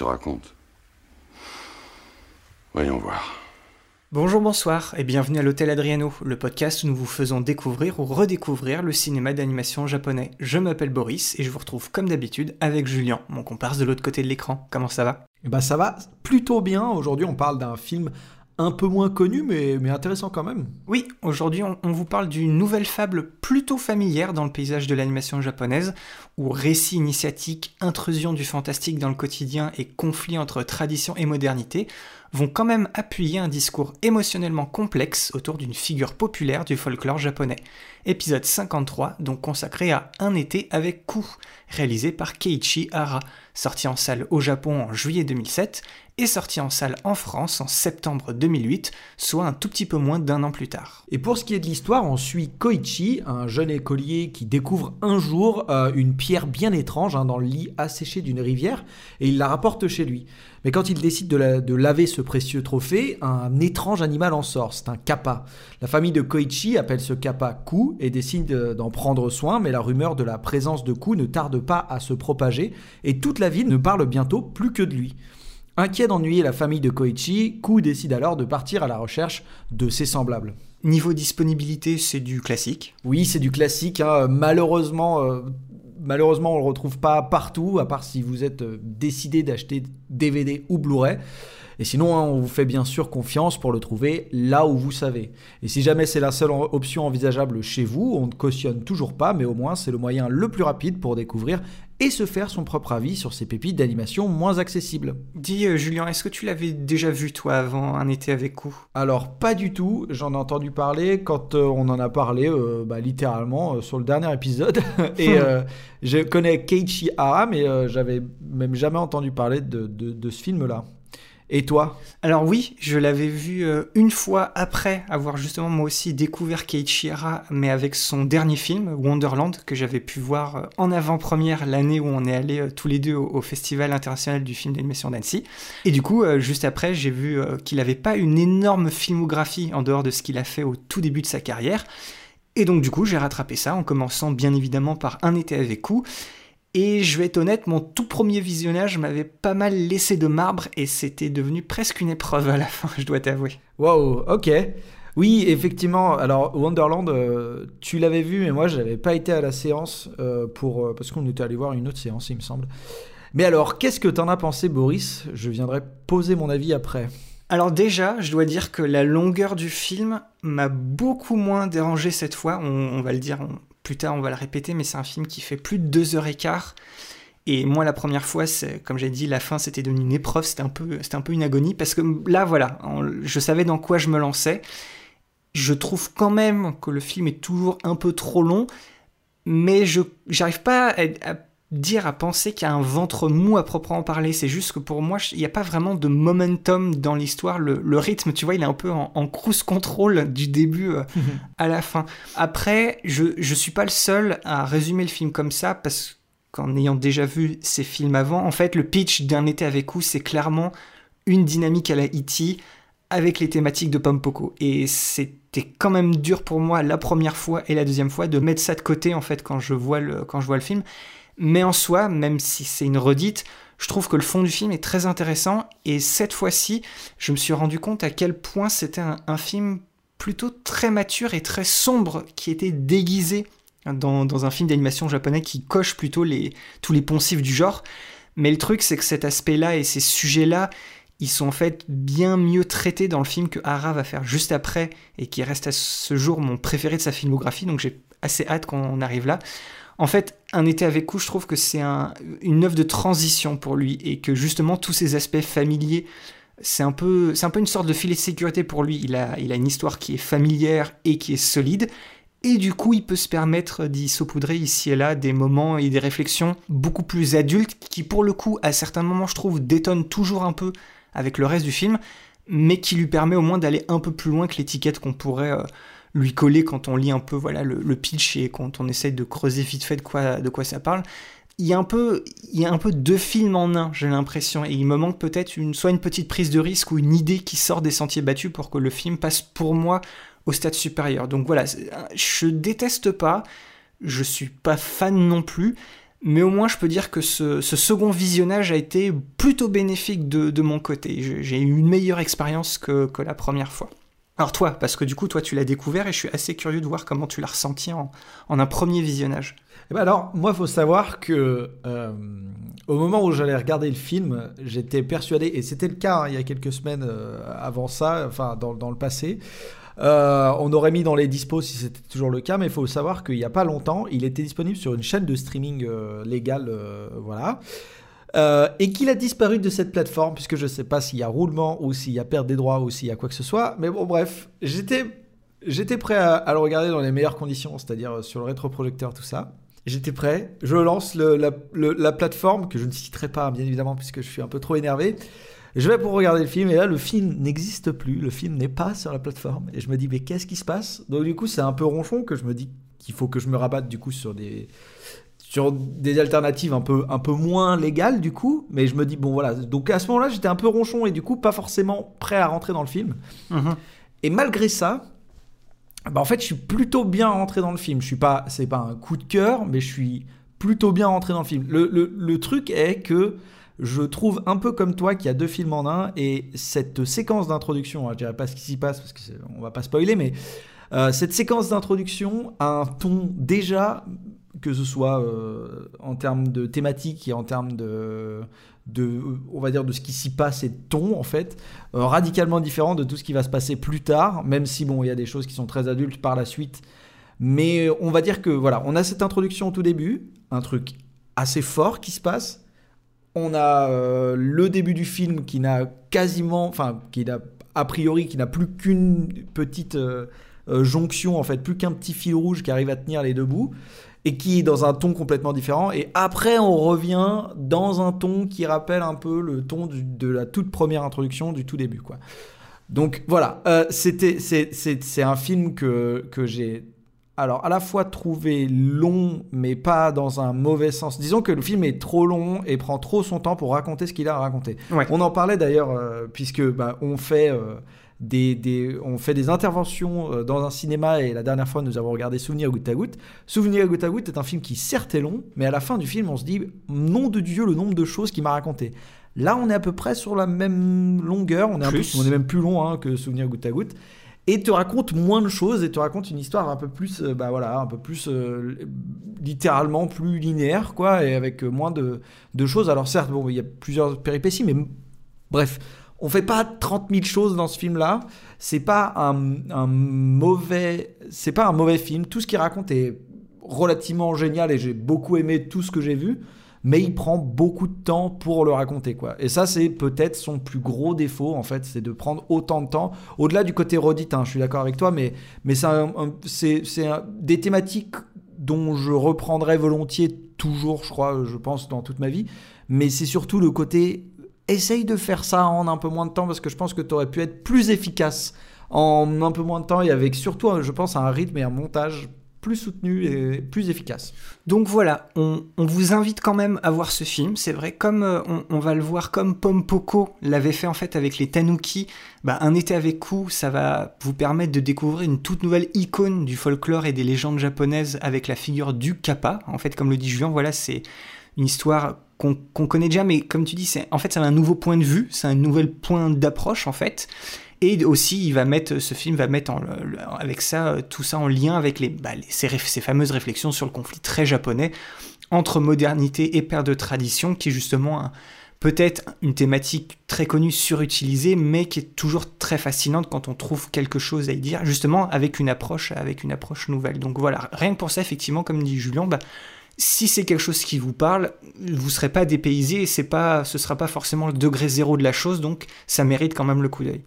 Te raconte. Voyons voir. Bonjour, bonsoir et bienvenue à l'Hôtel Adriano, le podcast où nous vous faisons découvrir ou redécouvrir le cinéma d'animation japonais. Je m'appelle Boris et je vous retrouve comme d'habitude avec Julien, mon comparse de l'autre côté de l'écran. Comment ça va? Eh ben ça va plutôt bien. Aujourd'hui, on parle d'un film un peu moins connu, mais, intéressant quand même. Oui, aujourd'hui on, on vous parle d'une nouvelle fable plutôt familière dans le paysage de l'animation japonaise, où récit initiatique, intrusion du fantastique dans le quotidien et conflit entre tradition et modernité vont quand même appuyer un discours émotionnellement complexe autour d'une figure populaire du folklore japonais. Épisode 53, donc consacré à Un été avec Ku, réalisé par Keiichi Hara, sorti en salle au Japon en juillet 2007 et sorti en salle en France en septembre 2008, soit un tout petit peu moins d'un an plus tard. Et pour ce qui est de l'histoire, on suit Koichi, un jeune écolier qui découvre un jour euh, une pierre bien étrange hein, dans le lit asséché d'une rivière et il la rapporte chez lui. Mais quand il décide de, de laver ce précieux trophée, un étrange animal en sort, c'est un kappa. La famille de Koichi appelle ce kappa Ku et décide euh, d'en prendre soin, mais la rumeur de la présence de Ku ne tarde pas à se propager et toute la ville ne parle bientôt plus que de lui. Inquiet d'ennuyer la famille de Koichi, Ku décide alors de partir à la recherche de ses semblables. Niveau disponibilité, c'est du classique. Oui, c'est du classique. hein. Malheureusement, euh, malheureusement, on le retrouve pas partout, à part si vous êtes euh, décidé d'acheter DVD ou Blu-ray. Et sinon, hein, on vous fait bien sûr confiance pour le trouver là où vous savez. Et si jamais c'est la seule option envisageable chez vous, on ne cautionne toujours pas, mais au moins c'est le moyen le plus rapide pour découvrir et se faire son propre avis sur ces pépites d'animation moins accessibles. Dis euh, Julien, est-ce que tu l'avais déjà vu toi avant Un été avec Ku Alors pas du tout, j'en ai entendu parler quand euh, on en a parlé euh, bah, littéralement sur le dernier épisode. Et euh, je connais Keiichi Hara, mais j'avais même jamais entendu parler de, de- de ce film-là. Et toi? Alors oui, je l'avais vu euh, une fois après avoir justement moi aussi découvert Keiichi Hara, mais avec son dernier film, Wonderland, que j'avais pu voir euh, en avant-première l'année où on est allé tous les deux au, Festival international du film d'animation d'Annecy. Et du coup, euh, juste après, j'ai vu euh, qu'il n'avait pas une énorme filmographie en dehors de ce qu'il a fait au tout début de sa carrière. Et donc du coup, j'ai rattrapé ça en commençant bien évidemment par Un été avec Ku. Et je vais être honnête, mon tout premier visionnage m'avait pas mal laissé de marbre et c'était devenu presque une épreuve à la fin, je dois t'avouer. Waouh, ok. Oui, effectivement. Alors Wonderland, euh, tu l'avais vu, mais moi je n'avais pas été à la séance euh, pour euh, parce qu'on était allé voir une autre séance, il me semble. Mais alors, qu'est-ce que t'en as pensé, Boris? Je viendrai poser mon avis après. Alors déjà, je dois dire que la longueur du film m'a beaucoup moins dérangé cette fois. On, on va le dire on- plus tard, on va le répéter, mais c'est un film qui fait plus de deux heures et quart. Et moi, la première fois, comme j'ai dit, la fin, c'était devenu une épreuve, c'était un peu, un peu une agonie, parce que là, voilà, je savais dans quoi je me lançais. Je trouve quand même que le film est toujours un peu trop long, mais je j'arrive pas à dire, à penser qu'il y a un ventre mou à proprement parler. C'est juste que pour moi, il n'y a pas vraiment de momentum dans l'histoire. Le, le rythme, tu vois, il est un peu en, en cruise control du début euh, à la fin. Après, je je suis pas le seul à résumer le film comme ça parce qu'en ayant déjà vu ces films avant, en fait, le pitch d'un été avec vous, c'est clairement une dynamique à la E.T. avec les thématiques de Pompoko. Et c'était quand même dur pour moi la première fois et la deuxième fois de mettre ça de côté en fait quand je vois le, quand je vois le film. Mais en soi, même si c'est une redite, je trouve que le fond du film est très intéressant. Et cette fois-ci, je me suis rendu compte à quel point c'était un, film plutôt très mature et très sombre qui était déguisé dans, un film d'animation japonais qui coche plutôt tous les poncifs du genre. Mais le truc, c'est que cet aspect-là et ces sujets-là, ils sont en fait bien mieux traités dans le film que Hara va faire juste après et qui reste à ce jour mon préféré de sa filmographie. Donc j'ai assez hâte qu'on arrive là. En fait, Un été avec Ku, je trouve que c'est un, une œuvre de transition pour lui et que justement tous ces aspects familiers, c'est un peu, une sorte de filet de sécurité pour lui. Il a, il a une histoire qui est familière et qui est solide. Et du coup, il peut se permettre d'y saupoudrer ici et là des moments et des réflexions beaucoup plus adultes qui, pour le coup, à certains moments, je trouve, détonnent toujours un peu avec le reste du film, mais qui lui permet au moins d'aller un peu plus loin que l'étiquette qu'on pourrait euh, lui coller quand on lit un peu voilà le, pitch et quand on essaye de creuser vite fait de quoi, de quoi ça parle. Il y, a un peu, il y a un peu deux films en un, j'ai l'impression, et il me manque peut-être une, soit une petite prise de risque ou une idée qui sort des sentiers battus pour que le film passe pour moi au stade supérieur. Donc voilà, je déteste pas, je suis pas fan non plus, mais au moins je peux dire que ce, second visionnage a été plutôt bénéfique de, mon côté. J'ai eu une meilleure expérience que, la première fois. Alors toi, parce que du coup toi tu l'as découvert et je suis assez curieux de voir comment tu l'as ressenti en, un premier visionnage. Eh ben alors moi il faut savoir que euh, au moment où j'allais regarder le film, j'étais persuadé, et c'était le cas hein, il y a quelques semaines euh, avant ça, enfin dans, le passé, euh, on aurait mis dans les dispos si c'était toujours le cas, mais il faut savoir qu'il n'y a pas longtemps, il était disponible sur une chaîne de streaming légale, voilà. Et qu'il a disparu de cette plateforme, puisque je ne sais pas s'il y a roulement ou s'il y a perte des droits ou s'il y a quoi que ce soit. Mais bon, bref, j'étais, j'étais prêt à, le regarder dans les meilleures conditions, c'est-à-dire sur le rétroprojecteur, tout ça. J'étais prêt, je lance la, la, plateforme, que je ne citerai pas bien évidemment, puisque je suis un peu trop énervé. Je vais pour regarder le film et là le film n'existe plus, le film n'est pas sur la plateforme et je me dis mais qu'est-ce qui se passe? Donc du coup c'est un peu ronchon que je me dis qu'il faut que je me rabatte du coup sur des sur des alternatives un peu un peu moins légales du coup, mais je me dis bon voilà donc à ce moment-là j'étais un peu ronchon et du coup pas forcément prêt à rentrer dans le film. Mhm. Et malgré ça, bah en fait je suis plutôt bien rentré dans le film. Je suis pas c'est pas un coup de cœur, mais je suis plutôt bien rentré dans le film. Le, le, le truc est que je trouve un peu comme toi qu'il y a deux films en un et cette séquence d'introduction, hein, je dirais pas ce qui s'y passe parce qu'on va pas spoiler, mais euh, cette séquence d'introduction a un ton déjà, que ce soit euh, en termes de thématique et en termes de, de, on va dire, de ce qui s'y passe et de ton, en fait, euh, radicalement différent de tout ce qui va se passer plus tard, même si, bon, il y a des choses qui sont très adultes par la suite. Mais on va dire que, voilà, on a cette introduction au tout début, un truc assez fort qui se passe, on a euh, le début du film qui n'a quasiment, enfin, qui n'a a priori, qui n'a plus qu'une petite euh, euh, jonction, en fait, plus qu'un petit fil rouge qui arrive à tenir les deux bouts, et qui est dans un ton complètement différent. Et après, on revient dans un ton qui rappelle un peu le ton de la toute première introduction, du tout début, quoi. Donc voilà, c'était c'est un film que, que j'ai alors à la fois trouvé long, mais pas dans un mauvais sens. Disons que le film est trop long et prend trop son temps pour raconter ce qu'il a à raconter. On en parlait d'ailleurs, euh, puisque bah, on fait. Euh, des, on fait des interventions euh, dans un cinéma et la dernière fois nous avons regardé Souvenir goutte à goutte. Souvenir goutte à goutte est un film qui certes est long, mais à la fin du film on se dit nom de Dieu le nombre de choses qu'il m'a raconté. Là on est à peu près sur la même longueur, on est, on est même plus long hein, que Souvenir goutte à goutte et te raconte moins de choses et te raconte une histoire un peu plus euh, bah voilà un peu plus euh, littéralement plus linéaire quoi et avec moins de, de choses alors certes bon il y a plusieurs péripéties mais bref on fait pas 30 000 choses dans ce film là c'est pas un, un mauvais c'est pas un mauvais film tout ce qu'il raconte est relativement génial et j'ai beaucoup aimé tout ce que j'ai vu mais il prend beaucoup de temps pour le raconter quoi. Et ça c'est peut-être son plus gros défaut en fait, c'est de prendre autant de temps. Au-delà du côté redite, hein, je suis d'accord avec toi, mais mais c'est des thématiques dont je reprendrai volontiers toujours, je crois, je pense dans toute ma vie. Mais c'est surtout le côté essaye de faire ça en un peu moins de temps parce que je pense que tu aurais pu être plus efficace en un peu moins de temps et avec surtout, je pense, un rythme et un montage plus soutenu et plus efficace. Donc voilà, on, vous invite quand même à voir ce film. C'est vrai, comme euh, on, va le voir comme Pompoko l'avait fait en fait avec les Tanuki, bah, un été avec vous, ça va vous permettre de découvrir une toute nouvelle icône du folklore et des légendes japonaises avec la figure du Kappa. En fait, comme le dit Julien, voilà, c'est une histoire qu'on connaît déjà, mais comme tu dis, en fait, c'est un nouveau point de vue, c'est un nouvel point d'approche en fait. Et aussi, il va mettre, ce film va mettre avec ça, tout ça en lien avec les, bah, ces, fameuses réflexions sur le conflit très japonais entre modernité et perte de tradition, qui est justement peut-être une thématique très connue, surutilisée, mais qui est toujours très fascinante quand on trouve quelque chose à y dire, justement avec une approche, avec une approche nouvelle. Donc voilà, rien que pour ça, effectivement, comme dit Julien, bah, si c'est quelque chose qui vous parle, vous serez pas dépaysé et c'est pas, ce sera pas forcément le degré zéro de la chose, donc ça mérite quand même le coup d'œil.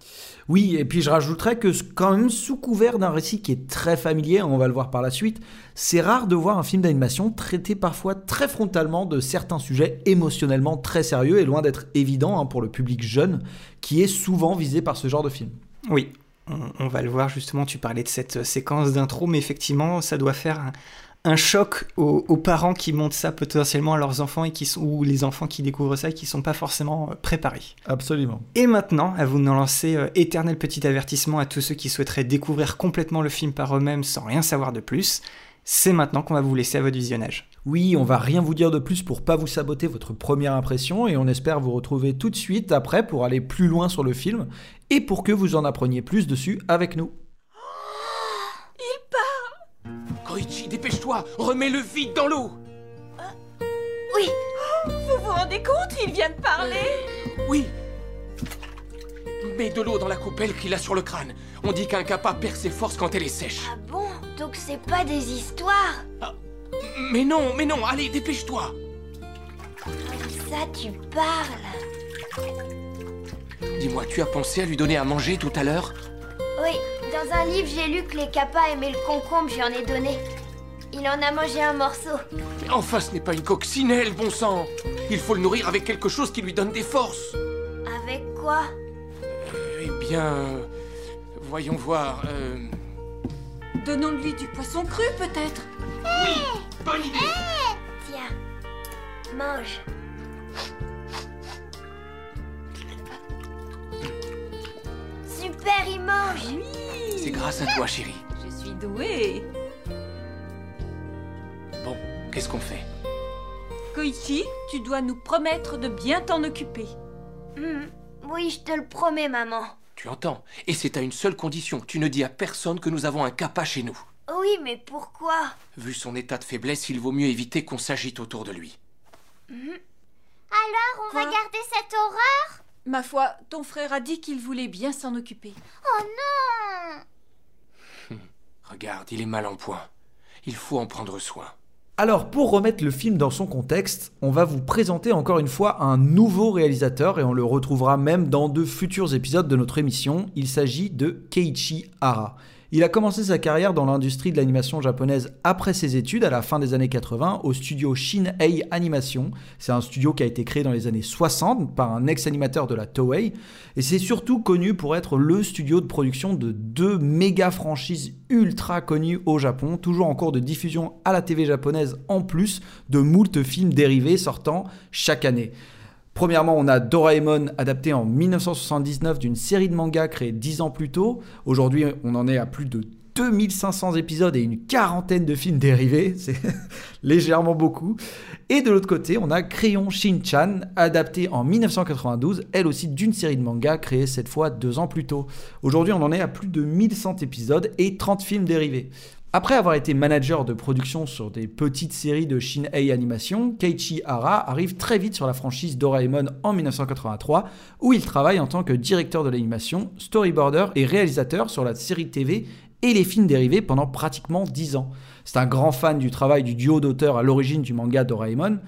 Oui, et puis je rajouterais que quand même sous couvert d'un récit qui est très familier, on va le voir par la suite, c'est rare de voir un film d'animation traiter parfois très frontalement de certains sujets émotionnellement très sérieux et loin d'être évident hein, pour le public jeune qui est souvent visé par ce genre de film. Oui, on, va le voir justement, tu parlais de cette séquence d'intro, mais effectivement ça doit faire un, un choc aux, parents qui montrent ça potentiellement à leurs enfants et qui sont, ou les enfants qui découvrent ça et qui sont pas forcément euh, préparés. Absolument. Et maintenant, à vous de lancer euh, éternel petit avertissement à tous ceux qui souhaiteraient découvrir complètement le film par eux-mêmes sans rien savoir de plus. C'est maintenant qu'on va vous laisser à votre visionnage. Oui, on va rien vous dire de plus pour pas vous saboter votre première impression et on espère vous retrouver tout de suite après pour aller plus loin sur le film et pour que vous en appreniez plus dessus avec nous. Koichi, dépêche-toi. Remets-le vide dans l'eau. Oui. Vous vous rendez compte Il vient de parler. Oui. Mets de l'eau dans la coupelle qu'il a sur le crâne. On dit qu'un kappa perd ses forces quand elle est sèche. Ah bon? Donc c'est pas des histoires. Ah, Mais non, mais non, allez, dépêche-toi. Ça, tu parles. Dis-moi, tu as pensé à lui donner à manger tout à l'heure? Oui, dans un livre, j'ai lu que les kappas aimaient le concombre, j'en ai donné. Il en a mangé un morceau. Mais enfin, ce n'est pas une coccinelle, bon sang Il faut le nourrir avec quelque chose qui lui donne des forces. Avec quoi? Euh, Eh bien... voyons voir... Euh... Donnons-lui du poisson cru, peut-être Oui Bonne idée Tiens, mange. Super, il mange Oui C'est grâce à toi, chérie. Je suis douée. Bon, qu'est-ce qu'on fait? Koichi, tu dois nous promettre de bien t'en occuper. Hmm, oui, je te le promets, maman. Tu entends? Et c'est à une seule condition. Tu ne dis à personne que nous avons un kappa chez nous. Oui, mais pourquoi? Vu son état de faiblesse, il vaut mieux éviter qu'on s'agite autour de lui. Hmm. Alors, on va garder cette horreur? Ma foi, ton frère a dit qu'il voulait bien s'en occuper. Oh non Regarde, il est mal en point. Il faut en prendre soin. Alors, pour remettre le film dans son contexte, on va vous présenter encore une fois un nouveau réalisateur et on le retrouvera même dans de futurs épisodes de notre émission. Il s'agit de Keiichi Hara. Il a commencé sa carrière dans l'industrie de l'animation japonaise après ses études à la fin des années 80 au studio Shin-Ei Animation. C'est un studio qui a été créé dans les années 60 par un ex-animateur de la Toei et c'est surtout connu pour être le studio de production de deux méga franchises ultra connues au Japon, toujours en cours de diffusion à la TV japonaise en plus de moult films dérivés sortant chaque année. Premièrement, on a Doraemon adapté en 1979 d'une série de mangas créée dix ans plus tôt. Aujourd'hui, on en est à plus de 2500 épisodes et une quarantaine de films dérivés, c'est légèrement beaucoup. Et de l'autre côté, on a Crayon Shin-chan, adapté en 1992, elle aussi d'une série de mangas créée cette fois deux ans plus tôt. Aujourd'hui, on en est à plus de 1100 épisodes et 30 films dérivés. Après avoir été manager de production sur des petites séries de Shin-Ei Animation, Keiichi Hara arrive très vite sur la franchise Doraemon en 1983, où il travaille en tant que directeur de l'animation, storyboarder et réalisateur sur la série TV et les films dérivés pendant pratiquement 10 ans. C'est un grand fan du travail du duo d'auteurs à l'origine du manga Doraemon.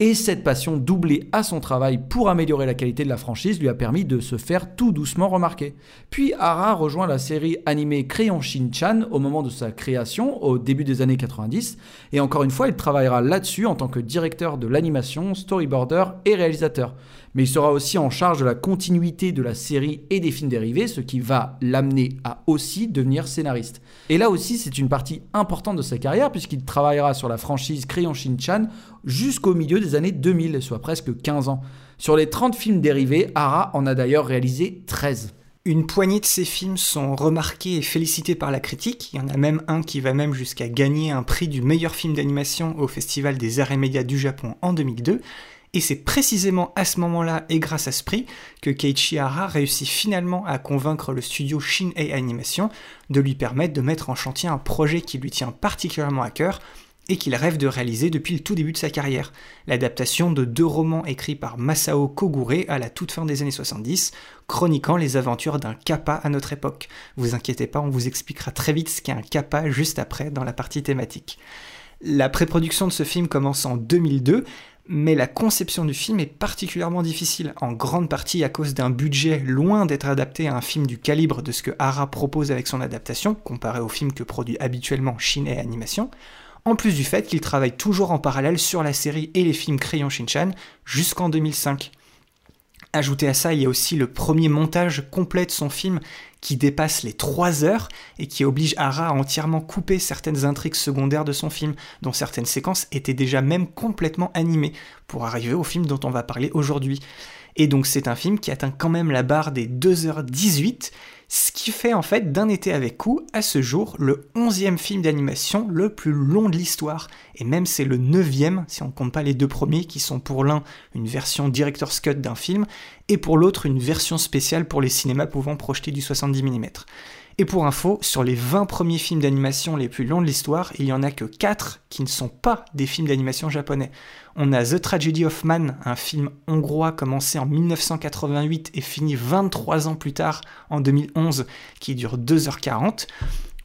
Et cette passion doublée à son travail pour améliorer la qualité de la franchise lui a permis de se faire tout doucement remarquer. Puis Hara rejoint la série animée Crayon Shin-chan au moment de sa création, au début des années 90, et encore une fois il travaillera là-dessus en tant que directeur de l'animation, storyboarder et réalisateur mais il sera aussi en charge de la continuité de la série et des films dérivés, ce qui va l'amener à aussi devenir scénariste. Et là aussi, c'est une partie importante de sa carrière, puisqu'il travaillera sur la franchise Crayon Shin-chan jusqu'au milieu des années 2000, soit presque 15 ans. Sur les 30 films dérivés, Hara en a d'ailleurs réalisé 13. Une poignée de ces films sont remarqués et félicités par la critique. Il y en a même un qui va même jusqu'à gagner un prix du meilleur film d'animation au Festival des Arts et Médias du Japon en 2002. Et c'est précisément à ce moment-là et grâce à ce prix que Keiichi Hara réussit finalement à convaincre le studio Shin-Ei Animation de lui permettre de mettre en chantier un projet qui lui tient particulièrement à cœur et qu'il rêve de réaliser depuis le tout début de sa carrière, l'adaptation de deux romans écrits par Masao Kogure à la toute fin des années 70, chroniquant les aventures d'un kappa à notre époque. Vous inquiétez pas, on vous expliquera très vite ce qu'est un kappa juste après dans la partie thématique. La pré-production de ce film commence en 2002, mais la conception du film est particulièrement difficile, en grande partie à cause d'un budget loin d'être adapté à un film du calibre de ce que Hara propose avec son adaptation, comparé au film que produit habituellement Shin Animation, en plus du fait qu'il travaille toujours en parallèle sur la série et les films Crayon Shinchan jusqu'en 2005. Ajouté à ça, il y a aussi le premier montage complet de son film qui dépasse les 3 heures et qui oblige Hara à entièrement couper certaines intrigues secondaires de son film, dont certaines séquences étaient déjà même complètement animées, pour arriver au film dont on va parler aujourd'hui. Et donc c'est un film qui atteint quand même la barre des 2h18, ce qui fait en fait d'un été avec coup à ce jour le 11e film d'animation le plus long de l'histoire. Et même c'est le 9e si on compte pas les deux premiers qui sont pour l'un une version director's cut d'un film et pour l'autre une version spéciale pour les cinémas pouvant projeter du 70 mm. Et pour info, sur les 20 premiers films d'animation les plus longs de l'histoire, il n'y en a que 4 qui ne sont pas des films d'animation japonais. On a The Tragedy of Man, un film hongrois commencé en 1988 et fini 23 ans plus tard, en 2011, qui dure 2h40.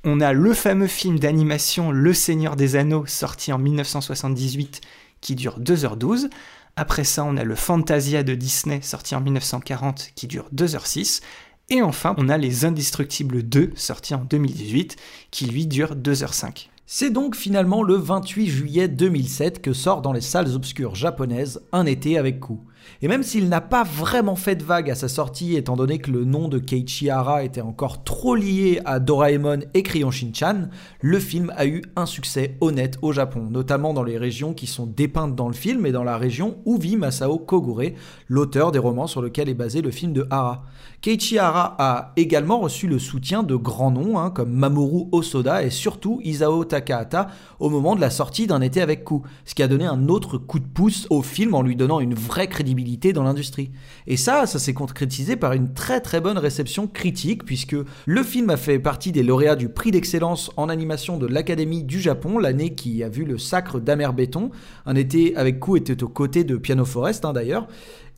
On a le fameux film d'animation Le Seigneur des Anneaux, sorti en 1978, qui dure 2h12. Après ça, on a le Fantasia de Disney, sorti en 1940, qui dure 2h06. Et enfin, on a Les Indestructibles 2, sorti en 2018, qui lui dure 2h05. C'est donc finalement le 28 juillet 2007 que sort dans les salles obscures japonaises Un été avec coup. Et même s'il n'a pas vraiment fait de vague à sa sortie, étant donné que le nom de Keiichi Hara était encore trop lié à Doraemon et Crayon Shinchan, le film a eu un succès honnête au Japon, notamment dans les régions qui sont dépeintes dans le film et dans la région où vit Masao Kogure, l'auteur des romans sur lesquels est basé le film de Hara. Keiichi Hara a également reçu le soutien de grands noms hein, comme Mamoru Osoda et surtout Isao Takahata au moment de la sortie d'un été avec coup, ce qui a donné un autre coup de pouce au film en lui donnant une vraie crédibilité dans l'industrie. Et ça, ça s'est concrétisé par une très très bonne réception critique puisque le film a fait partie des lauréats du prix d'excellence en animation de l'Académie du Japon, l'année qui a vu le sacre d'Amer Béton. Un été avec coup était aux côtés de Piano Forest hein, d'ailleurs.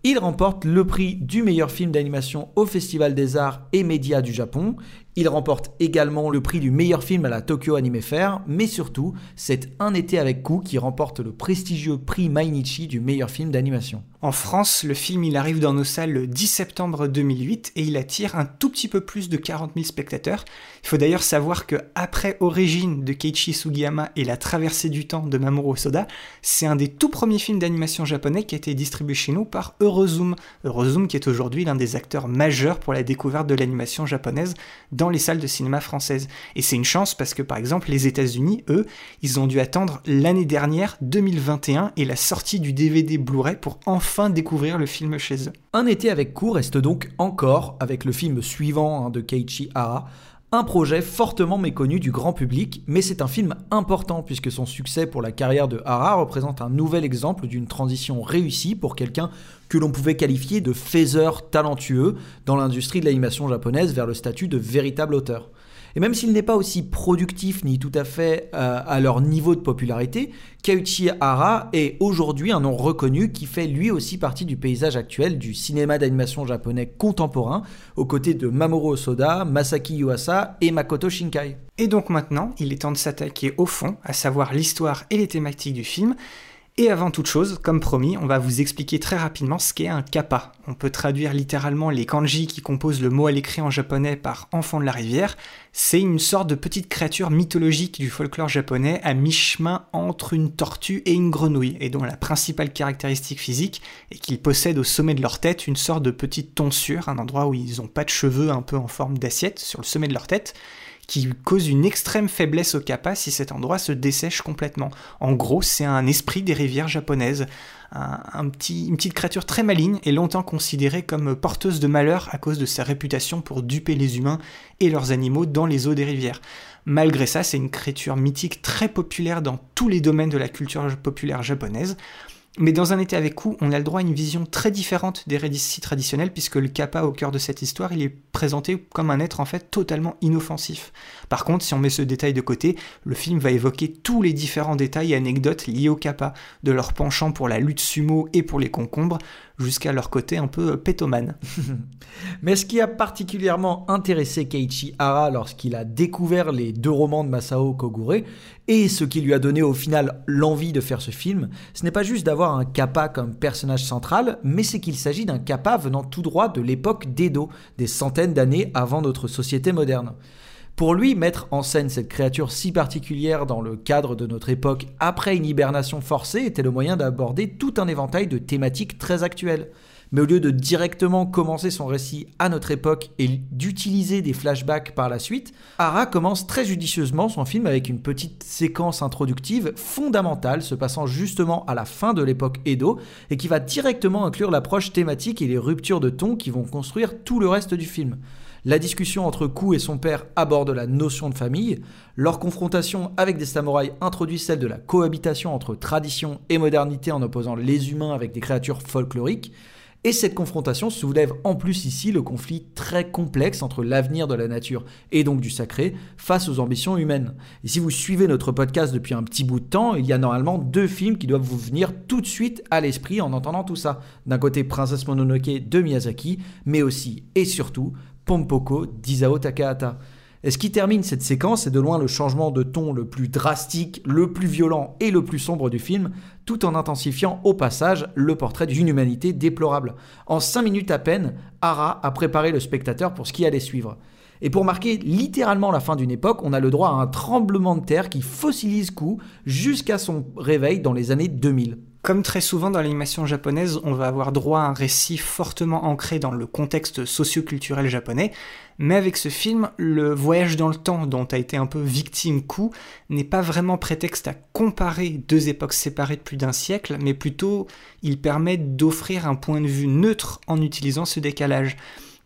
Il remporte le prix du meilleur film d'animation au Festival des Arts et Médias du Japon. Il remporte également le prix du meilleur film à la Tokyo Anime Fair, mais surtout, c'est Un été avec coup qui remporte le prestigieux prix Mainichi du meilleur film d'animation. En France, le film il arrive dans nos salles le 10 septembre 2008 et il attire un tout petit peu plus de 40 000 spectateurs. Il faut d'ailleurs savoir que après Origine de Keiichi Sugiyama et La traversée du temps de Mamoru Osoda, c'est un des tout premiers films d'animation japonais qui a été distribué chez nous par Eurozoom. Eurozoom qui est aujourd'hui l'un des acteurs majeurs pour la découverte de l'animation japonaise les salles de cinéma françaises. Et c'est une chance parce que par exemple les États-Unis, eux, ils ont dû attendre l'année dernière, 2021, et la sortie du DVD Blu-ray pour enfin découvrir le film chez eux. Un été avec coup reste donc encore, avec le film suivant hein, de Keiichi Hara, un projet fortement méconnu du grand public, mais c'est un film important puisque son succès pour la carrière de Hara représente un nouvel exemple d'une transition réussie pour quelqu'un que l'on pouvait qualifier de faiseur talentueux dans l'industrie de l'animation japonaise vers le statut de véritable auteur. Et même s'il n'est pas aussi productif ni tout à fait euh, à leur niveau de popularité, Kauchi Hara est aujourd'hui un nom reconnu qui fait lui aussi partie du paysage actuel du cinéma d'animation japonais contemporain, aux côtés de Mamoru Osoda, Masaki Yuasa et Makoto Shinkai. Et donc maintenant, il est temps de s'attaquer au fond, à savoir l'histoire et les thématiques du film. Et avant toute chose, comme promis, on va vous expliquer très rapidement ce qu'est un kappa. On peut traduire littéralement les kanji qui composent le mot à l'écrit en japonais par enfant de la rivière. C'est une sorte de petite créature mythologique du folklore japonais à mi-chemin entre une tortue et une grenouille, et dont la principale caractéristique physique est qu'ils possèdent au sommet de leur tête une sorte de petite tonsure, un endroit où ils n'ont pas de cheveux un peu en forme d'assiette sur le sommet de leur tête qui cause une extrême faiblesse au kappa si cet endroit se dessèche complètement. En gros, c'est un esprit des rivières japonaises, une petite créature très maligne et longtemps considérée comme porteuse de malheur à cause de sa réputation pour duper les humains et leurs animaux dans les eaux des rivières. Malgré ça, c'est une créature mythique très populaire dans tous les domaines de la culture populaire japonaise. Mais dans un été avec coup, on a le droit à une vision très différente des récits traditionnels, puisque le kappa au cœur de cette histoire, il est présenté comme un être en fait totalement inoffensif. Par contre, si on met ce détail de côté, le film va évoquer tous les différents détails et anecdotes liés au kappa, de leur penchant pour la lutte sumo et pour les concombres, jusqu'à leur côté un peu pétomane. Mais ce qui a particulièrement intéressé Keiichi Hara lorsqu'il a découvert les deux romans de Masao Kogure, et ce qui lui a donné au final l'envie de faire ce film, ce n'est pas juste d'avoir un kappa comme personnage central, mais c'est qu'il s'agit d'un kappa venant tout droit de l'époque d'Edo, des centaines d'années avant notre société moderne. Pour lui, mettre en scène cette créature si particulière dans le cadre de notre époque après une hibernation forcée était le moyen d'aborder tout un éventail de thématiques très actuelles. Mais au lieu de directement commencer son récit à notre époque et d'utiliser des flashbacks par la suite, Hara commence très judicieusement son film avec une petite séquence introductive fondamentale se passant justement à la fin de l'époque Edo et qui va directement inclure l'approche thématique et les ruptures de ton qui vont construire tout le reste du film. La discussion entre Ku et son père aborde la notion de famille. Leur confrontation avec des samouraïs introduit celle de la cohabitation entre tradition et modernité en opposant les humains avec des créatures folkloriques. Et cette confrontation soulève en plus ici le conflit très complexe entre l'avenir de la nature et donc du sacré face aux ambitions humaines. Et si vous suivez notre podcast depuis un petit bout de temps, il y a normalement deux films qui doivent vous venir tout de suite à l'esprit en entendant tout ça. D'un côté Princesse Mononoke de Miyazaki, mais aussi et surtout Pompoko d'Isao Takahata. Et ce qui termine cette séquence, c'est de loin le changement de ton le plus drastique, le plus violent et le plus sombre du film, tout en intensifiant au passage le portrait d'une humanité déplorable. En 5 minutes à peine, Hara a préparé le spectateur pour ce qui allait suivre. Et pour marquer littéralement la fin d'une époque, on a le droit à un tremblement de terre qui fossilise Ku jusqu'à son réveil dans les années 2000. Comme très souvent dans l'animation japonaise, on va avoir droit à un récit fortement ancré dans le contexte socio-culturel japonais, mais avec ce film, le voyage dans le temps dont a été un peu victime Ku n'est pas vraiment prétexte à comparer deux époques séparées de plus d'un siècle, mais plutôt il permet d'offrir un point de vue neutre en utilisant ce décalage.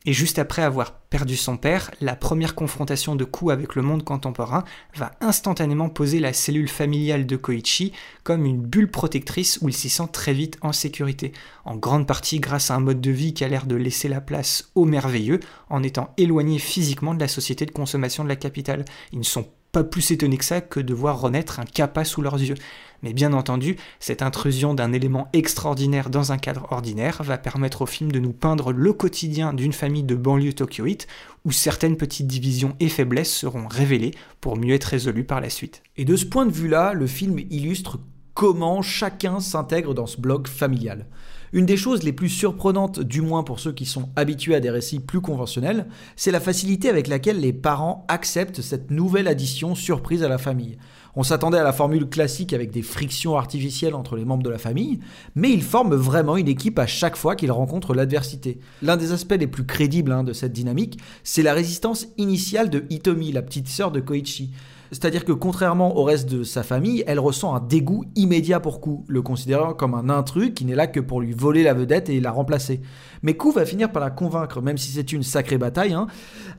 Et juste après avoir perdu son père, la première confrontation de Ku avec le monde contemporain va instantanément poser la cellule familiale de Koichi comme une bulle protectrice où il s'y sent très vite en sécurité, en grande partie grâce à un mode de vie qui a l'air de laisser la place au merveilleux en étant éloigné physiquement de la société de consommation de la capitale. Ils ne sont pas plus étonnés que ça que de voir renaître un kappa sous leurs yeux. Mais bien entendu, cette intrusion d'un élément extraordinaire dans un cadre ordinaire va permettre au film de nous peindre le quotidien d'une famille de banlieue tokyoïte où certaines petites divisions et faiblesses seront révélées pour mieux être résolues par la suite. Et de ce point de vue-là, le film illustre comment chacun s'intègre dans ce bloc familial. Une des choses les plus surprenantes, du moins pour ceux qui sont habitués à des récits plus conventionnels, c'est la facilité avec laquelle les parents acceptent cette nouvelle addition surprise à la famille. On s'attendait à la formule classique avec des frictions artificielles entre les membres de la famille, mais ils forment vraiment une équipe à chaque fois qu'ils rencontrent l'adversité. L'un des aspects les plus crédibles hein, de cette dynamique, c'est la résistance initiale de Hitomi, la petite sœur de Koichi. C'est-à-dire que contrairement au reste de sa famille, elle ressent un dégoût immédiat pour Ku, le considérant comme un intrus qui n'est là que pour lui voler la vedette et la remplacer. Mais Ku va finir par la convaincre, même si c'est une sacrée bataille, hein,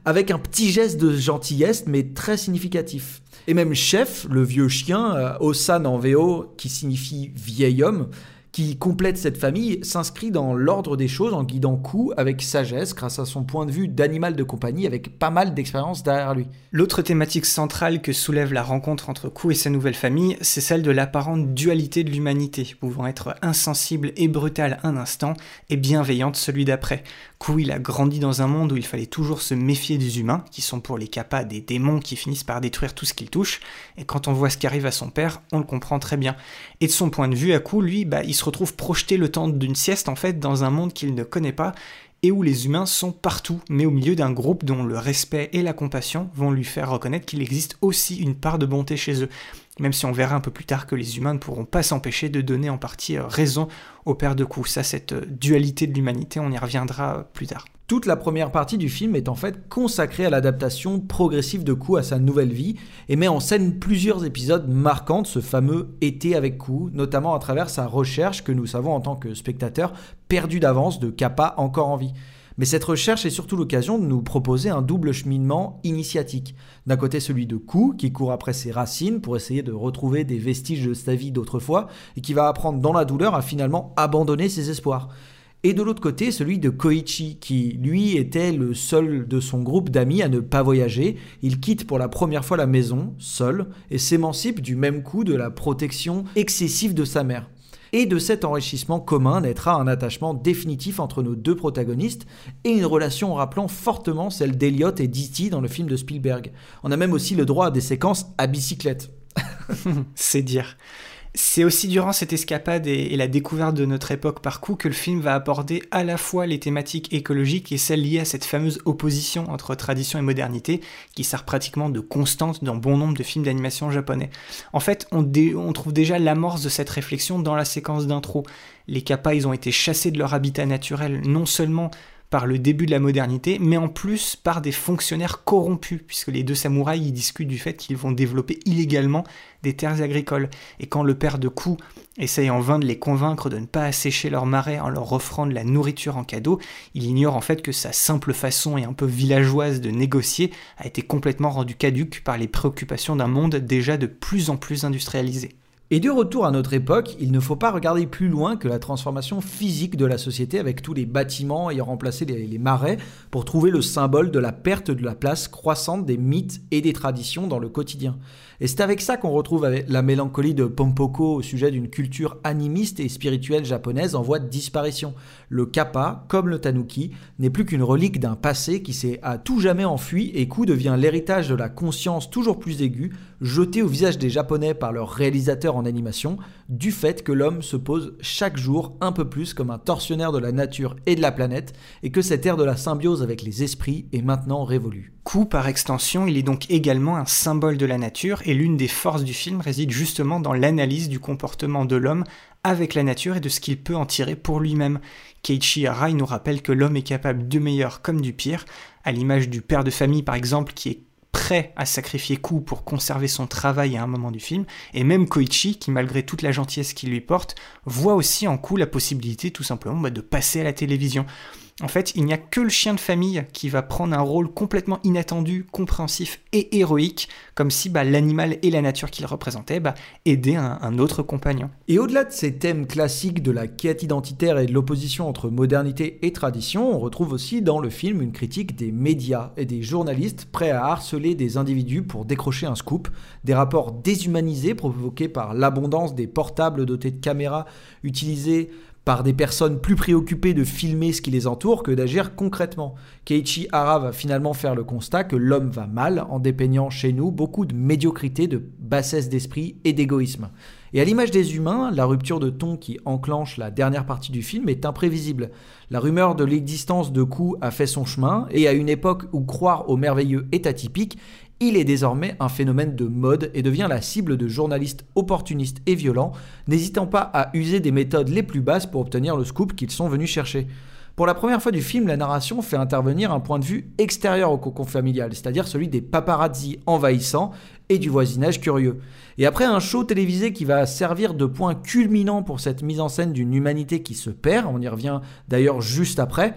avec un petit geste de gentillesse mais très significatif. Et même Chef, le vieux chien, euh, Osan en VO, qui signifie vieil homme, qui complète cette famille, s'inscrit dans l'ordre des choses en guidant Ku avec sagesse grâce à son point de vue d'animal de compagnie avec pas mal d'expérience derrière lui. L'autre thématique centrale que soulève la rencontre entre Ku et sa nouvelle famille, c'est celle de l'apparente dualité de l'humanité, pouvant être insensible et brutale un instant et bienveillante celui d'après. Il a grandi dans un monde où il fallait toujours se méfier des humains, qui sont pour les capas des démons qui finissent par détruire tout ce qu'ils touchent, et quand on voit ce qui arrive à son père, on le comprend très bien. Et de son point de vue, à Ku, lui, bah, il se retrouve projeté le temps d'une sieste en fait dans un monde qu'il ne connaît pas et où les humains sont partout, mais au milieu d'un groupe dont le respect et la compassion vont lui faire reconnaître qu'il existe aussi une part de bonté chez eux, même si on verra un peu plus tard que les humains ne pourront pas s'empêcher de donner en partie euh, raison au père de coup. Ça, cette euh, dualité de l'humanité, on y reviendra euh, plus tard. Toute la première partie du film est en fait consacrée à l'adaptation progressive de Ku à sa nouvelle vie et met en scène plusieurs épisodes marquants de ce fameux été avec Ku, notamment à travers sa recherche que nous savons en tant que spectateurs perdu d'avance de Kappa encore en vie. Mais cette recherche est surtout l'occasion de nous proposer un double cheminement initiatique. D'un côté celui de Ku, qui court après ses racines pour essayer de retrouver des vestiges de sa vie d'autrefois, et qui va apprendre dans la douleur à finalement abandonner ses espoirs et de l'autre côté celui de Koichi, qui lui était le seul de son groupe d'amis à ne pas voyager. Il quitte pour la première fois la maison, seul, et s'émancipe du même coup de la protection excessive de sa mère. Et de cet enrichissement commun naîtra un attachement définitif entre nos deux protagonistes et une relation rappelant fortement celle d'Eliot et Diti dans le film de Spielberg. On a même aussi le droit à des séquences à bicyclette. C'est dire. C'est aussi durant cette escapade et, la découverte de notre époque par coup que le film va aborder à la fois les thématiques écologiques et celles liées à cette fameuse opposition entre tradition et modernité qui sert pratiquement de constante dans bon nombre de films d'animation japonais. En fait, on, trouve déjà l'amorce de cette réflexion dans la séquence d'intro. Les kappas, ils ont été chassés de leur habitat naturel, non seulement par le début de la modernité, mais en plus par des fonctionnaires corrompus, puisque les deux samouraïs y discutent du fait qu'ils vont développer illégalement des terres agricoles. Et quand le père de Ku essaye en vain de les convaincre de ne pas assécher leurs marais en leur offrant de la nourriture en cadeau, il ignore en fait que sa simple façon et un peu villageoise de négocier a été complètement rendue caduque par les préoccupations d'un monde déjà de plus en plus industrialisé. Et du retour à notre époque, il ne faut pas regarder plus loin que la transformation physique de la société avec tous les bâtiments ayant remplacé les, marais pour trouver le symbole de la perte de la place croissante des mythes et des traditions dans le quotidien. Et c'est avec ça qu'on retrouve la mélancolie de Pompoko au sujet d'une culture animiste et spirituelle japonaise en voie de disparition. Le kappa, comme le tanuki, n'est plus qu'une relique d'un passé qui s'est à tout jamais enfui et Ku devient l'héritage de la conscience toujours plus aiguë, jetée au visage des japonais par leurs réalisateurs en animation, du fait que l'homme se pose chaque jour un peu plus comme un tortionnaire de la nature et de la planète, et que cette ère de la symbiose avec les esprits est maintenant révolue. Ku, par extension, il est donc également un symbole de la nature, et l'une des forces du film réside justement dans l'analyse du comportement de l'homme avec la nature et de ce qu'il peut en tirer pour lui-même. Keiichi Arai nous rappelle que l'homme est capable du meilleur comme du pire, à l'image du père de famille par exemple qui est prêt à sacrifier Ku pour conserver son travail à un moment du film, et même Koichi, qui malgré toute la gentillesse qu'il lui porte, voit aussi en Ku la possibilité tout simplement bah, de passer à la télévision. En fait, il n'y a que le chien de famille qui va prendre un rôle complètement inattendu, compréhensif et héroïque, comme si bah, l'animal et la nature qu'il représentait bah, aidaient un, autre compagnon. Et au-delà de ces thèmes classiques de la quête identitaire et de l'opposition entre modernité et tradition, on retrouve aussi dans le film une critique des médias et des journalistes prêts à harceler des individus pour décrocher un scoop, des rapports déshumanisés provoqués par l'abondance des portables dotés de caméras utilisés par des personnes plus préoccupées de filmer ce qui les entoure que d'agir concrètement. Keiichi Hara va finalement faire le constat que l'homme va mal en dépeignant chez nous beaucoup de médiocrité, de bassesse d'esprit et d'égoïsme. Et à l'image des humains, la rupture de ton qui enclenche la dernière partie du film est imprévisible. La rumeur de l'existence de coups a fait son chemin, et à une époque où croire au merveilleux est atypique, il est désormais un phénomène de mode et devient la cible de journalistes opportunistes et violents, n'hésitant pas à user des méthodes les plus basses pour obtenir le scoop qu'ils sont venus chercher. Pour la première fois du film, la narration fait intervenir un point de vue extérieur au cocon familial, c'est-à-dire celui des paparazzi envahissants et du voisinage curieux. Et après un show télévisé qui va servir de point culminant pour cette mise en scène d'une humanité qui se perd, on y revient d'ailleurs juste après,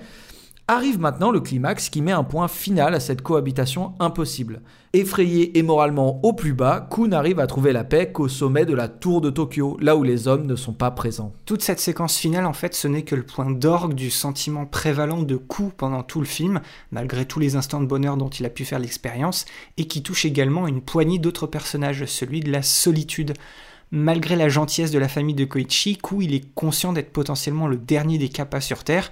Arrive maintenant le climax qui met un point final à cette cohabitation impossible. Effrayé et moralement au plus bas, Ku n'arrive à trouver la paix qu'au sommet de la tour de Tokyo, là où les hommes ne sont pas présents. Toute cette séquence finale, en fait, ce n'est que le point d'orgue du sentiment prévalent de Ku pendant tout le film, malgré tous les instants de bonheur dont il a pu faire l'expérience, et qui touche également une poignée d'autres personnages, celui de la solitude. Malgré la gentillesse de la famille de Koichi, Ku il est conscient d'être potentiellement le dernier des kappas sur Terre,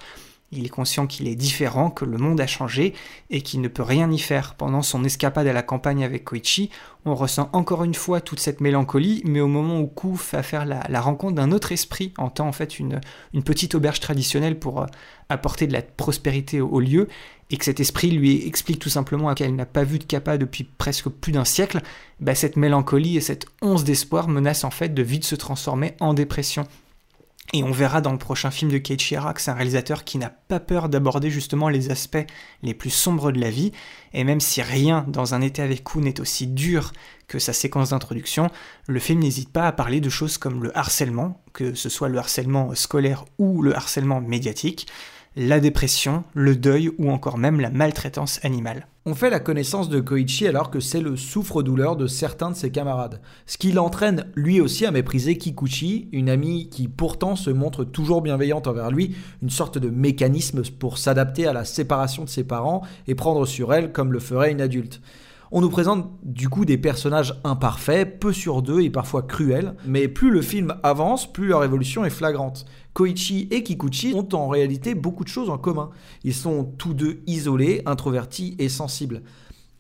il est conscient qu'il est différent, que le monde a changé et qu'il ne peut rien y faire. Pendant son escapade à la campagne avec Koichi, on ressent encore une fois toute cette mélancolie, mais au moment où Kou fait faire la, rencontre d'un autre esprit, en tant en fait une, une petite auberge traditionnelle pour euh, apporter de la prospérité au, lieu, et que cet esprit lui explique tout simplement qu'elle n'a pas vu de kappa depuis presque plus d'un siècle, bah cette mélancolie et cette once d'espoir menacent en fait de vite se transformer en dépression. Et on verra dans le prochain film de Keiichi Hara c'est un réalisateur qui n'a pas peur d'aborder justement les aspects les plus sombres de la vie, et même si rien dans Un été avec Ku n'est aussi dur que sa séquence d'introduction, le film n'hésite pas à parler de choses comme le harcèlement, que ce soit le harcèlement scolaire ou le harcèlement médiatique, la dépression, le deuil ou encore même la maltraitance animale. On fait la connaissance de Koichi alors que c'est le souffre-douleur de certains de ses camarades, ce qui l'entraîne lui aussi à mépriser Kikuchi, une amie qui pourtant se montre toujours bienveillante envers lui, une sorte de mécanisme pour s'adapter à la séparation de ses parents et prendre sur elle comme le ferait une adulte. On nous présente du coup des personnages imparfaits, peu sur deux et parfois cruels, mais plus le film avance, plus leur évolution est flagrante. Koichi et Kikuchi ont en réalité beaucoup de choses en commun. Ils sont tous deux isolés, introvertis et sensibles.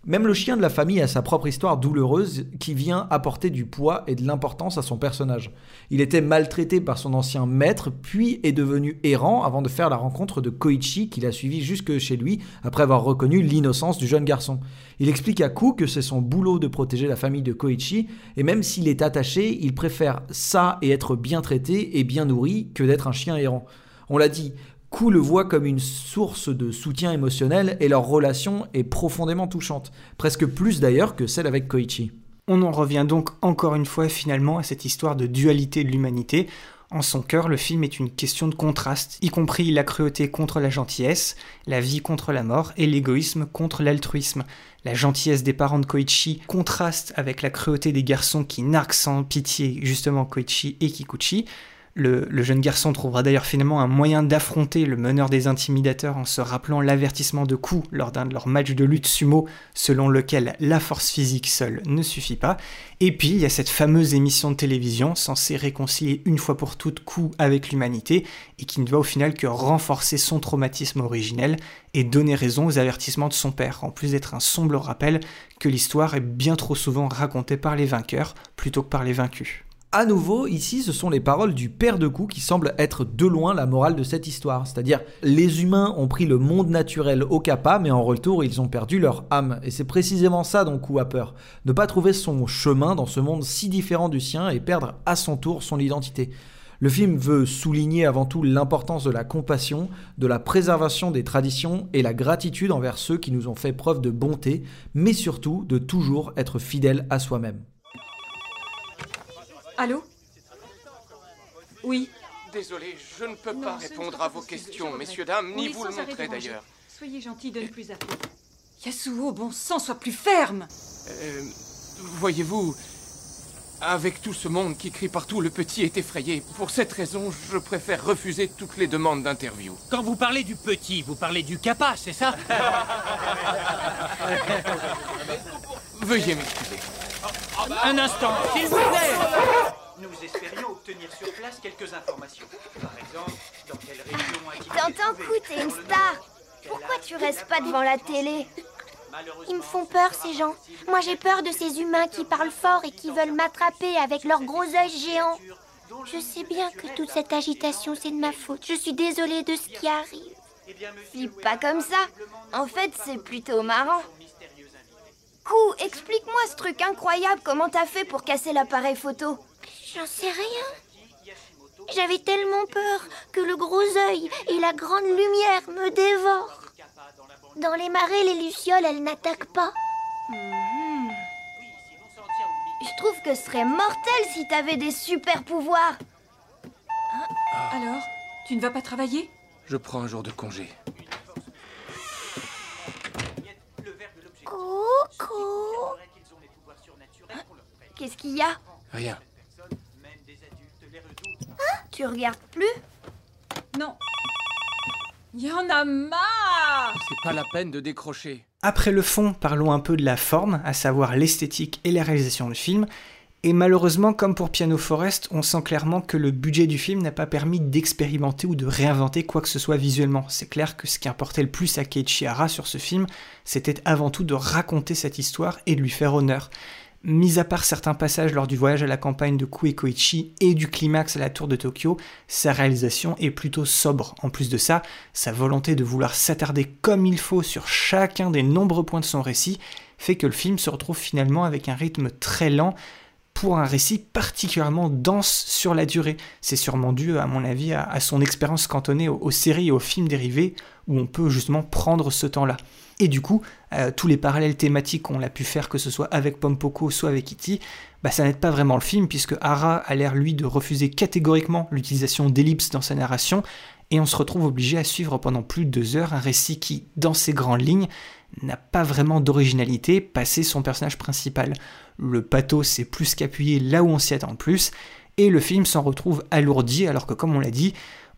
Même le chien de la famille a sa propre histoire douloureuse qui vient apporter du poids et de l'importance à son personnage. Il était maltraité par son ancien maître, puis est devenu errant avant de faire la rencontre de Koichi qui l'a suivi jusque chez lui après avoir reconnu l'innocence du jeune garçon. Il explique à Ku que c'est son boulot de protéger la famille de Koichi, et même s'il est attaché, il préfère ça et être bien traité et bien nourri que d'être un chien errant. On l'a dit, Ku le voit comme une source de soutien émotionnel et leur relation est profondément touchante, presque plus d'ailleurs que celle avec Koichi. On en revient donc encore une fois finalement à cette histoire de dualité de l'humanité. En son cœur, le film est une question de contraste, y compris la cruauté contre la gentillesse, la vie contre la mort et l'égoïsme contre l'altruisme. La gentillesse des parents de Koichi contraste avec la cruauté des garçons qui narquent sans pitié justement Koichi et Kikuchi. Le, jeune garçon trouvera d'ailleurs finalement un moyen d'affronter le meneur des intimidateurs en se rappelant l'avertissement de Ku lors d'un de leurs matchs de lutte sumo, selon lequel la force physique seule ne suffit pas. Et puis il y a cette fameuse émission de télévision censée réconcilier une fois pour toutes Ku avec l'humanité et qui ne va au final que renforcer son traumatisme originel et donner raison aux avertissements de son père, en plus d'être un sombre rappel que l'histoire est bien trop souvent racontée par les vainqueurs plutôt que par les vaincus. À nouveau, ici, ce sont les paroles du père de Coup qui semblent être de loin la morale de cette histoire. C'est-à-dire, les humains ont pris le monde naturel au capa, mais en retour, ils ont perdu leur âme. Et c'est précisément ça dont Coup a peur. Ne pas trouver son chemin dans ce monde si différent du sien et perdre à son tour son identité. Le film veut souligner avant tout l'importance de la compassion, de la préservation des traditions et la gratitude envers ceux qui nous ont fait preuve de bonté, mais surtout de toujours être fidèle à soi-même. Allô Oui. Désolé, je ne peux pas répondre à vos questions, messieurs, dames, ni vous le montrer d'ailleurs. Soyez gentil de ne plus appeler. Yasuo, bon sang, sois plus ferme euh, Voyez-vous, avec tout ce monde qui crie partout, le petit est effrayé. Pour cette raison, je préfère refuser toutes les demandes d'interview. Quand vous parlez du petit, vous parlez du capa, c'est ça? Veuillez m'excuser. Un instant, s'il vous plaît Nous espérions obtenir sur place quelques informations. Par exemple, dans quelle région a T'entends, coup, t'es une star Pourquoi tu restes pas devant la télé Ils me font peur, ces gens. Moi, j'ai peur de ces humains qui parlent fort et qui veulent m'attraper avec leurs gros yeux géants. Je sais bien que toute cette agitation, c'est de ma faute. Je suis désolée de ce qui arrive. Dis pas comme ça. En fait, c'est plutôt marrant. Kou, explique-moi ce truc incroyable. Comment t'as fait pour casser l'appareil photo? J'en sais rien. J'avais tellement peur que le gros œil et la grande lumière me dévorent. Dans les marais, les lucioles, elles n'attaquent pas. Mhm. Je trouve que ce serait mortel si t'avais des super pouvoirs. Alors, tu ne vas pas travailler? Je prends un jour de congé. Coucou Qu'est-ce qu'il y a Rien. Tu regardes plus Non. Il y en a marre C'est pas la peine de décrocher. Après le fond, parlons un peu de la forme, à savoir l'esthétique et la réalisation du film. Et malheureusement, comme pour Piano Forest, on sent clairement que le budget du film n'a pas permis d'expérimenter ou de réinventer quoi que ce soit visuellement. C'est clair que ce qui importait le plus à Keiichi Hara sur ce film, c'était avant tout de raconter cette histoire et de lui faire honneur. Mis à part certains passages lors du voyage à la campagne de Kue Koichi et du climax à la tour de Tokyo, sa réalisation est plutôt sobre. En plus de ça, sa volonté de vouloir s'attarder comme il faut sur chacun des nombreux points de son récit fait que le film se retrouve finalement avec un rythme très lent pour un récit particulièrement dense sur la durée. C'est sûrement dû, à mon avis, à, son expérience cantonnée aux, séries et aux films dérivés, où on peut justement prendre ce temps-là. Et du coup, euh, tous les parallèles thématiques qu'on a pu faire, que ce soit avec Pompoko, soit avec Kitty, bah, ça n'aide pas vraiment le film, puisque Hara a l'air, lui, de refuser catégoriquement l'utilisation d'ellipses dans sa narration, et on se retrouve obligé à suivre pendant plus de deux heures un récit qui, dans ses grandes lignes, n'a pas vraiment d'originalité, passé son personnage principal. Le pathos c'est plus qu'appuyé là où on s'y attend le plus, et le film s'en retrouve alourdi alors que comme on l'a dit,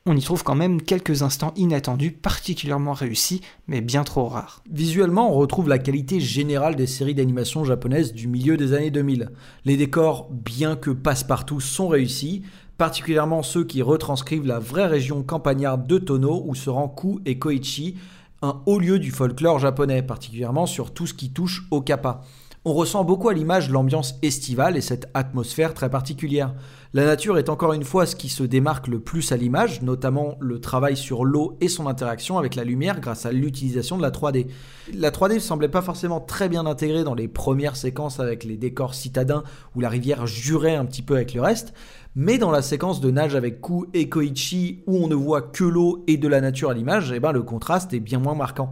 on y trouve quand même quelques instants inattendus, particulièrement réussis, mais bien trop rares. Visuellement, on retrouve la qualité générale des séries d'animation japonaises du milieu des années 2000. Les décors, bien que passe-partout, sont réussis, particulièrement ceux qui retranscrivent la vraie région campagnarde de Tono où se rend Ku et Koichi, un haut lieu du folklore japonais, particulièrement sur tout ce qui touche au kappa. On ressent beaucoup à l'image l'ambiance estivale et cette atmosphère très particulière. La nature est encore une fois ce qui se démarque le plus à l'image, notamment le travail sur l'eau et son interaction avec la lumière grâce à l'utilisation de la 3D. La 3D ne semblait pas forcément très bien intégrée dans les premières séquences avec les décors citadins où la rivière jurait un petit peu avec le reste, mais dans la séquence de nage avec Ku et Koichi où on ne voit que l'eau et de la nature à l'image, eh ben le contraste est bien moins marquant.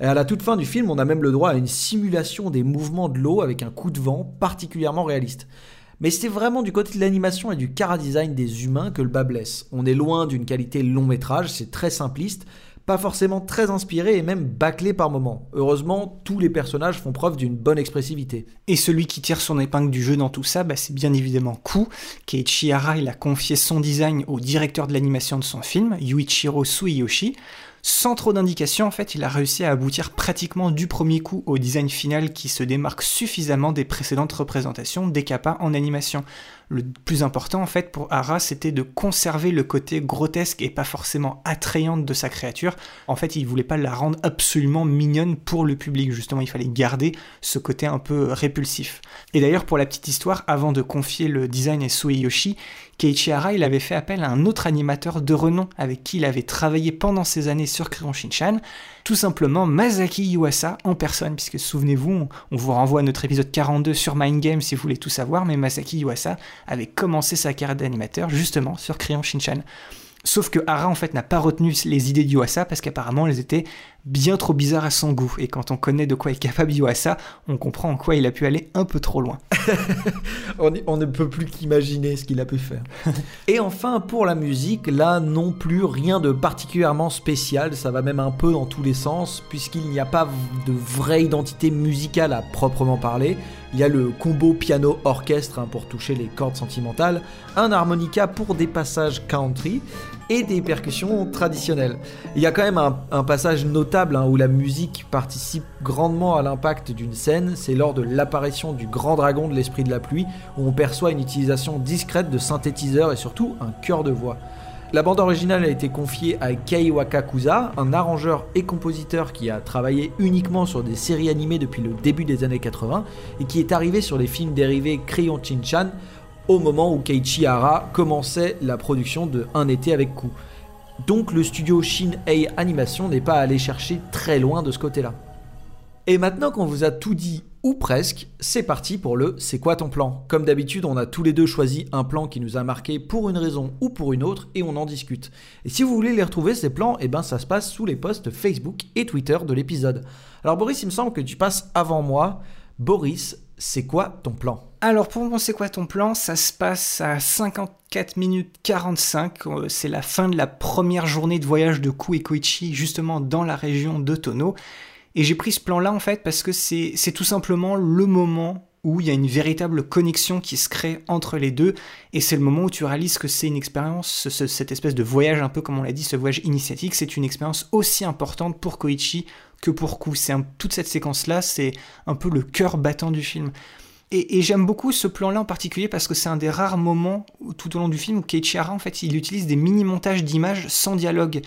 Et à la toute fin du film, on a même le droit à une simulation des mouvements de l'eau avec un coup de vent particulièrement réaliste. Mais c'est vraiment du côté de l'animation et du chara-design des humains que le bas blesse. On est loin d'une qualité long métrage, c'est très simpliste, pas forcément très inspiré et même bâclé par moments. Heureusement, tous les personnages font preuve d'une bonne expressivité. Et celui qui tire son épingle du jeu dans tout ça, bah, c'est bien évidemment Ku. Keiichi Hara, il a confié son design au directeur de l'animation de son film, Yuichiro Suiyoshi. Sans trop d'indications, en fait, il a réussi à aboutir pratiquement du premier coup au design final qui se démarque suffisamment des précédentes représentations des kappas en animation. Le plus important, en fait, pour Hara, c'était de conserver le côté grotesque et pas forcément attrayante de sa créature. En fait, il voulait pas la rendre absolument mignonne pour le public, justement, il fallait garder ce côté un peu répulsif. Et d'ailleurs, pour la petite histoire, avant de confier le design à Sueyoshi, Keiichi Hara, il avait fait appel à un autre animateur de renom avec qui il avait travaillé pendant ces années sur Crayon Shinchan, tout simplement Masaki Yuasa en personne, puisque souvenez-vous, on, vous renvoie à notre épisode 42 sur Mind Game si vous voulez tout savoir, mais Masaki Yuasa avait commencé sa carrière d'animateur justement sur Crayon Shinchan. Sauf que Hara en fait n'a pas retenu les idées d'Iwasa parce qu'apparemment elles étaient bien trop bizarres à son goût. Et quand on connaît de quoi est capable Iwasa, on comprend en quoi il a pu aller un peu trop loin. on, ne peut plus qu'imaginer ce qu'il a pu faire. Et enfin pour la musique, là non plus rien de particulièrement spécial, ça va même un peu dans tous les sens puisqu'il n'y a pas de vraie identité musicale à proprement parler. Il y a le combo piano-orchestre hein, pour toucher les cordes sentimentales, un harmonica pour des passages country, et des percussions traditionnelles. Il y a quand même un, passage notable hein, où la musique participe grandement à l'impact d'une scène, c'est lors de l'apparition du grand dragon de l'esprit de la pluie, où on perçoit une utilisation discrète de synthétiseurs et surtout un chœur de voix. La bande originale a été confiée à Kei Wakakusa, un arrangeur et compositeur qui a travaillé uniquement sur des séries animées depuis le début des années 80 et qui est arrivé sur les films dérivés Crayon Chinchan au moment où Keiichi Hara commençait la production de Un été avec Ku. Donc le studio Shin-Ei Animation n'est pas allé chercher très loin de ce côté-là. Et maintenant qu'on vous a tout dit ou presque, c'est parti pour le C'est quoi ton plan? Comme d'habitude, on a tous les deux choisi un plan qui nous a marqué pour une raison ou pour une autre et on en discute. Et si vous voulez les retrouver, ces plans, eh ben ça se passe sous les posts Facebook et Twitter de l'épisode. Alors Boris, il me semble que tu passes avant moi. Boris, c'est quoi ton plan? Alors pour moi, c'est quoi ton plan? Ça se passe à 54 minutes 45. Euh, c'est la fin de la première journée de voyage de Ku et Koichi, justement dans la région de Tono. Et j'ai pris ce plan-là en fait parce que c'est tout simplement le moment où il y a une véritable connexion qui se crée entre les deux, et c'est le moment où tu réalises que c'est une expérience, cette espèce de voyage un peu comme on l'a dit, ce voyage initiatique, c'est une expérience aussi importante pour Koichi que pour Ku. C'est toute cette séquence-là, c'est un peu le cœur battant du film. Et, j'aime beaucoup ce plan-là en particulier parce que c'est un des rares moments tout au long du film où Keiichi Hara, en fait, il utilise des mini-montages d'images sans dialogue.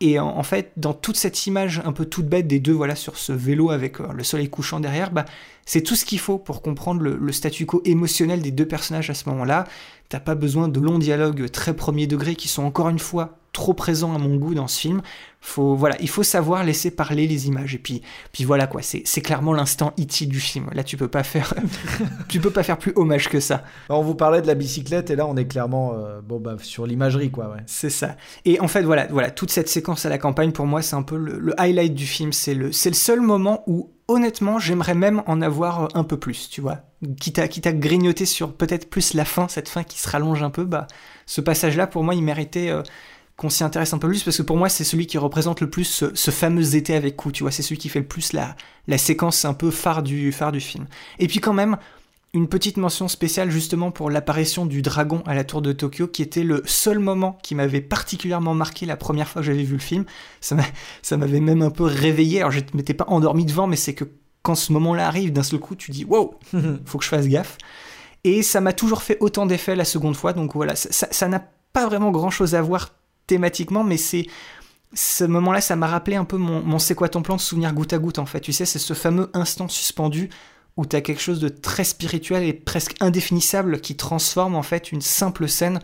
Et en, fait, dans toute cette image un peu toute bête des deux, voilà, sur ce vélo avec euh, le soleil couchant derrière, bah, c'est tout ce qu'il faut pour comprendre le, le, statu quo émotionnel des deux personnages à ce moment-là. T'as pas besoin de longs dialogues très premier degré qui sont encore une fois trop présents à mon goût dans ce film. Faut, voilà, il faut savoir laisser parler les images. Et puis, puis voilà quoi, c'est, clairement l'instant E.T. du film. Là, tu peux pas faire, tu peux pas faire plus hommage que ça. On vous parlait de la bicyclette et là, on est clairement euh, bon, bah, sur l'imagerie quoi. Ouais. C'est ça. Et en fait, voilà, voilà, toute cette séquence à la campagne, pour moi, c'est un peu le, highlight du film. C'est le, seul moment où honnêtement, j'aimerais même en avoir un peu plus, tu vois. Quitte à, quitte à grignoter sur peut-être plus la fin, cette fin qui se rallonge un peu, bah, ce passage-là, pour moi, il méritait euh, qu'on s'y intéresse un peu plus, parce que pour moi, c'est celui qui représente le plus ce, fameux été avec coup, tu vois, c'est celui qui fait le plus la, la séquence un peu phare du, phare du film. Et puis quand même, une petite mention spéciale justement pour l'apparition du dragon à la tour de Tokyo, qui était le seul moment qui m'avait particulièrement marqué la première fois que j'avais vu le film. Ça m'avait même un peu réveillé. Alors je ne m'étais pas endormi devant, mais c'est que quand ce moment-là arrive, d'un seul coup, tu dis wow, faut que je fasse gaffe. Et ça m'a toujours fait autant d'effet la seconde fois. Donc voilà, ça n'a pas vraiment grand-chose à voir thématiquement, mais c'est ce moment-là, ça m'a rappelé un peu mon, mon C'est quoi ton plan de souvenir goutte à goutte en fait. Tu sais, c'est ce fameux instant suspendu où tu as quelque chose de très spirituel et presque indéfinissable qui transforme en fait une simple scène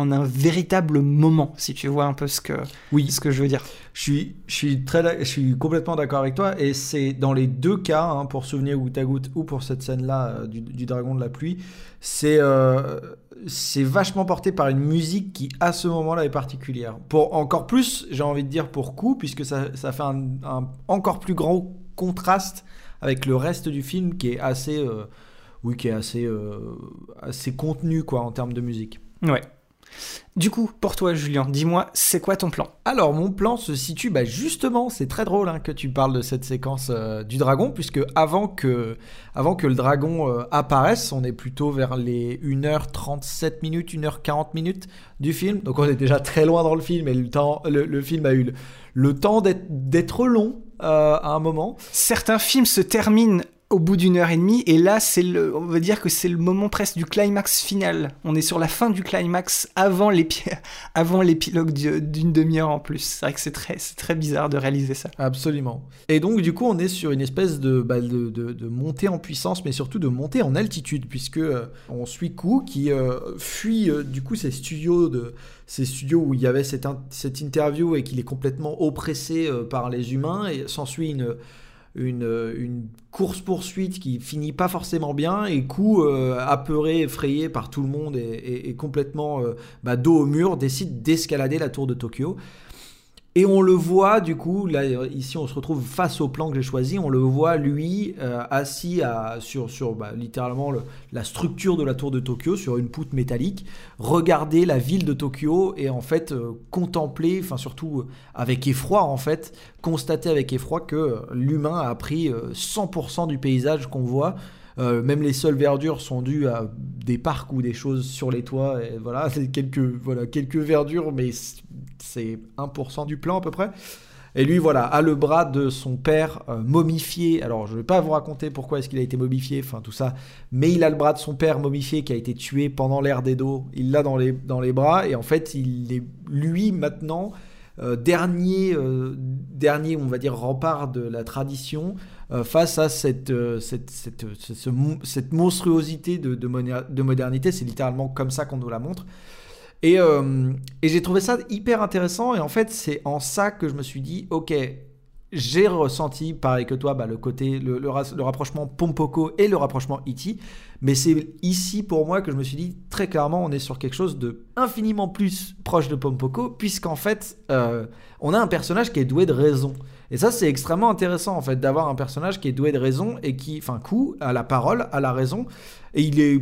en un véritable moment, si tu vois un peu ce que, oui. ce que je veux dire. Je suis, je suis, très, je suis complètement d'accord avec toi, et c'est dans les deux cas, hein, pour Souvenir goutte à goutte ou pour cette scène-là euh, du, dragon de la pluie, c'est euh, c'est vachement porté par une musique qui, à ce moment-là, est particulière. Pour encore plus, j'ai envie de dire pour coup, puisque ça, ça fait un, un, encore plus grand contraste avec le reste du film qui est assez, euh, oui, qui est assez, assez contenu quoi en termes de musique. Ouais. Du coup, pour toi, Julien, dis-moi, c'est quoi ton plan? Alors, mon plan se situe, bah, justement, c'est très drôle hein, que tu parles de cette séquence euh, du dragon, puisque avant que, avant que le dragon apparaisse, on est plutôt vers les 1h37 minutes, 1h40 minutes du film. Donc, on est déjà très loin dans le film, et le, temps, le, film a eu le, le temps d'être long euh, à un moment. Certains films se terminent au bout d'une heure et demie, et là, c'est le, on va dire que c'est le moment presque du climax final. On est sur la fin du climax avant l'épilogue d'une demi-heure en plus. C'est vrai que c'est très, très bizarre de réaliser ça. Absolument. Et donc, du coup, on est sur une espèce de, bah, de, de, montée en puissance, mais surtout de montée en altitude, puisque euh, on suit Kou qui euh, fuit du coup ces studios de ces studios où il y avait cette, cette interview et qu'il est complètement oppressé par les humains et s'ensuit une une, une course-poursuite qui finit pas forcément bien et coup euh, apeuré, effrayé par tout le monde et, complètement euh, bah, dos au mur, décide d'escalader la tour de Tokyo. Et on le voit, du coup, là, ici, on se retrouve face au plan que j'ai choisi. On le voit, lui, euh, assis sur, sur bah, littéralement la structure de la tour de Tokyo, sur une poutre métallique, regarder la ville de Tokyo et en fait euh, contempler, enfin surtout euh, avec effroi, en fait, constater avec effroi que l'humain a pris 100% du paysage qu'on voit. Même les seules verdures sont dues à des parcs ou des choses sur les toits. Et voilà, quelques, voilà, quelques verdures, mais c'est 1% du plan à peu près. Et lui, voilà, a le bras de son père euh, momifié. Alors, je ne vais pas vous raconter pourquoi est-ce qu'il a été momifié, enfin tout ça, mais il a le bras de son père momifié qui a été tué pendant l'ère d'Edo. Il l'a dans les, dans les bras, et en fait, il est lui maintenant euh, dernier, euh, dernier, on va dire, rempart de la tradition face à cette, cette, cette, cette, monstruosité de, de modernité. C'est littéralement comme ça qu'on nous la montre. Euh, et, j'ai trouvé ça hyper intéressant. Et en fait, c'est en ça que je me suis dit, ok, j'ai ressenti, pareil que toi, bah, le côté, le, le, rapprochement Pompoko et le rapprochement E.T. Mais c'est ici pour moi que je me suis dit très clairement, on est sur quelque chose de infiniment plus proche de Pompoko, puisqu'en fait, euh, on a un personnage qui est doué de raison. Et ça, c'est extrêmement intéressant en fait d'avoir un personnage qui est doué de raison et qui, enfin, coup, à la parole, à la raison, et il est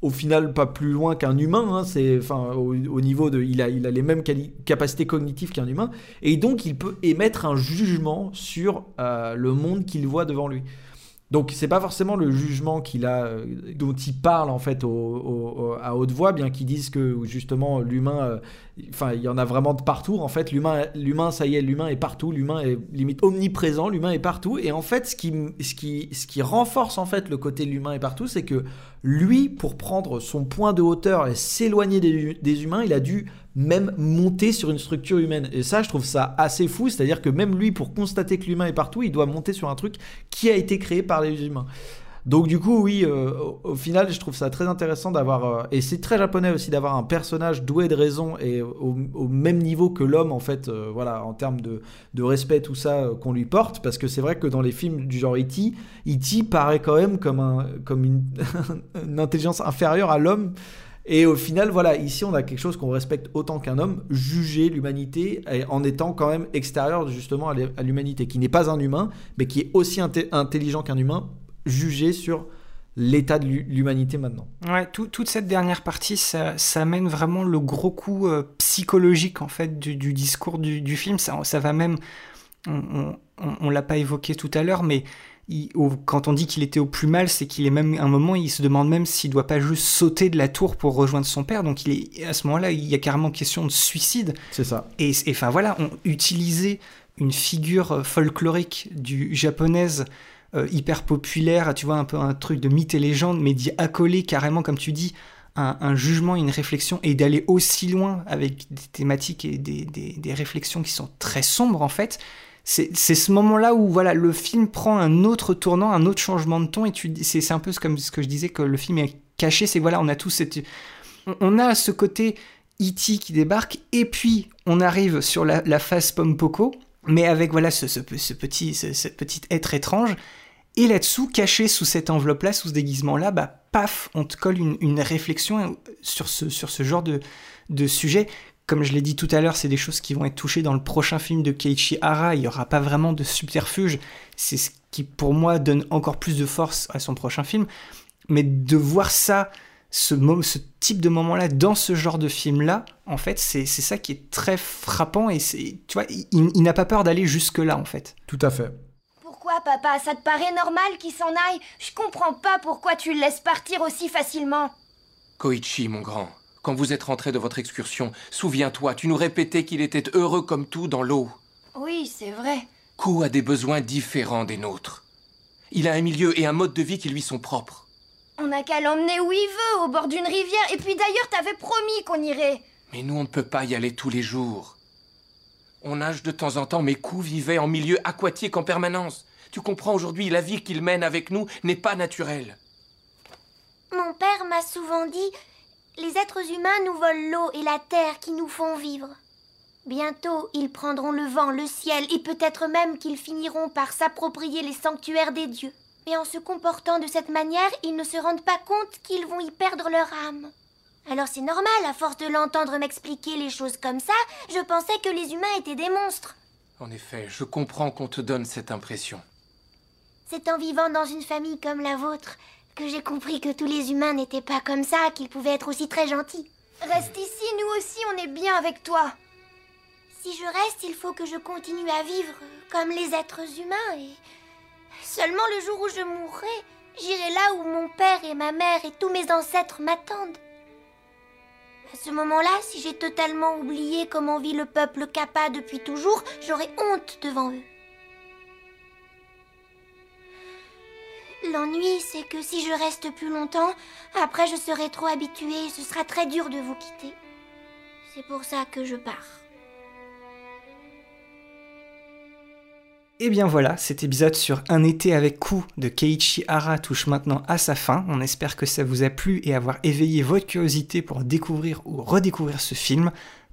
au final pas plus loin qu'un humain. Hein, c'est enfin au, niveau de, il a, il a les mêmes capacités cognitives qu'un humain, et donc il peut émettre un jugement sur euh, le monde qu'il voit devant lui. Donc c'est pas forcément le jugement qu'il a, euh, dont il parle en fait à haute voix, bien qu'ils disent que justement l'humain, euh, enfin il y en a vraiment de partout. En fait l'humain, l'humain ça y est, l'humain est partout, l'humain est limite omniprésent, l'humain est partout. Et en fait ce qui, ce qui, ce qui renforce en fait le côté l'humain est partout, c'est que lui, pour prendre son point de hauteur et s'éloigner des, des humains, il a dû même monter sur une structure humaine. Et ça, je trouve ça assez fou. C'est-à-dire que même lui, pour constater que l'humain est partout, il doit monter sur un truc qui a été créé par les humains. Donc du coup, oui, euh, au, final, je trouve ça très intéressant d'avoir, euh, et c'est très japonais aussi d'avoir un personnage doué de raison et au, même niveau que l'homme, en fait, euh, voilà, en termes de, de, respect, tout ça qu'on lui porte, parce que c'est vrai que dans les films du genre E.T., E.T. paraît quand même comme, un, comme une, une intelligence inférieure à l'homme. Et au final, voilà, ici on a quelque chose qu'on respecte autant qu'un homme, juger l'humanité en étant quand même extérieur justement à l'humanité, qui n'est pas un humain, mais qui est aussi intelligent qu'un humain, jugé sur l'état de l'humanité maintenant. Ouais, toute cette dernière partie, ça, ça amène vraiment le gros coup euh, psychologique en fait du, discours du, film. Ça, ça va même, on, on, l'a pas évoqué tout à l'heure, mais il- au- quand on dit qu'il était au plus mal, c'est qu'il est même à un moment, il se demande même s'il doit pas juste sauter de la tour pour rejoindre son père. Donc il est à ce moment-là, il y a carrément question de suicide. C'est ça. Et et enfin voilà, on utilisait une figure euh, folklorique du japonaise euh, hyper populaire, tu vois, un peu un truc de mythe et légende, mais d'y accoler carrément, comme tu dis, un, jugement, une réflexion, et d'aller aussi loin avec des thématiques et des, des- réflexions qui sont très sombres en fait. C'est ce moment-là où voilà le film prend un autre tournant, un autre changement de ton, et c'est un peu comme ce que je disais que le film est caché. C'est voilà, on a tous cette, on- a ce côté E.T. qui débarque, et puis on arrive sur la, la phase Pompoko, mais avec voilà ce, ce pe- ce petit, ce petit être étrange. Et là-dessous, caché sous cette enveloppe-là, sous ce déguisement-là, bah paf, on te colle une, réflexion sur ce, sur ce genre de, sujet. Comme je l'ai dit tout à l'heure, c'est des choses qui vont être touchées dans le prochain film de Keiichi Hara. Il n'y aura pas vraiment de subterfuge. C'est ce qui, pour moi, donne encore plus de force à son prochain film. Mais de voir ça, ce, type de moment-là, dans ce genre de film-là, en fait, c'est ça qui est très frappant. Et tu vois, il n'a pas peur d'aller jusque-là, en fait. Tout à fait. Pourquoi, papa? Ça te paraît normal qu'il s'en aille? Je comprends pas pourquoi tu le laisses partir aussi facilement. Koichi, mon grand, quand vous êtes rentré de votre excursion, souviens-toi, tu nous répétais qu'il était heureux comme tout dans l'eau. Oui, c'est vrai. Ku a des besoins différents des nôtres. Il a un milieu et un mode de vie qui lui sont propres. On n'a qu'à l'emmener où il veut, au bord d'une rivière. Et puis d'ailleurs, t'avais promis qu'on irait. Mais nous, on ne peut pas y aller tous les jours. On nage de temps en temps, mais Ku vivait en milieu aquatique en permanence. Tu comprends aujourd'hui, la vie qu'il mène avec nous n'est pas naturelle. Mon père m'a souvent dit Les êtres humains nous volent l'eau et la terre qui nous font vivre. Bientôt, ils prendront le vent, le ciel, et peut-être même qu'ils finiront par s'approprier les sanctuaires des dieux. Mais en se comportant de cette manière, ils ne se rendent pas compte qu'ils vont y perdre leur âme. Alors c'est normal, à force de l'entendre m'expliquer les choses comme ça, je pensais que les humains étaient des monstres. En effet, je comprends qu'on te donne cette impression. C'est en vivant dans une famille comme la vôtre que j'ai compris que tous les humains n'étaient pas comme ça, qu'ils pouvaient être aussi très gentils. Reste ici, nous aussi, on est bien avec toi. Si je reste, il faut que je continue à vivre comme les êtres humains et seulement le jour où je mourrai, j'irai là où mon père et ma mère et tous mes ancêtres m'attendent. À ce moment-là, si j'ai totalement oublié comment vit le peuple Kappa depuis toujours, j'aurai honte devant eux. L'ennui, c'est que si je reste plus longtemps, après je serai trop habituée et ce sera très dur de vous quitter. C'est pour ça que je pars. Et bien voilà, cet épisode sur Un été avec Ku de Keiichi Hara touche maintenant à sa fin. On espère que ça vous a plu et avoir éveillé votre curiosité pour découvrir ou redécouvrir ce film,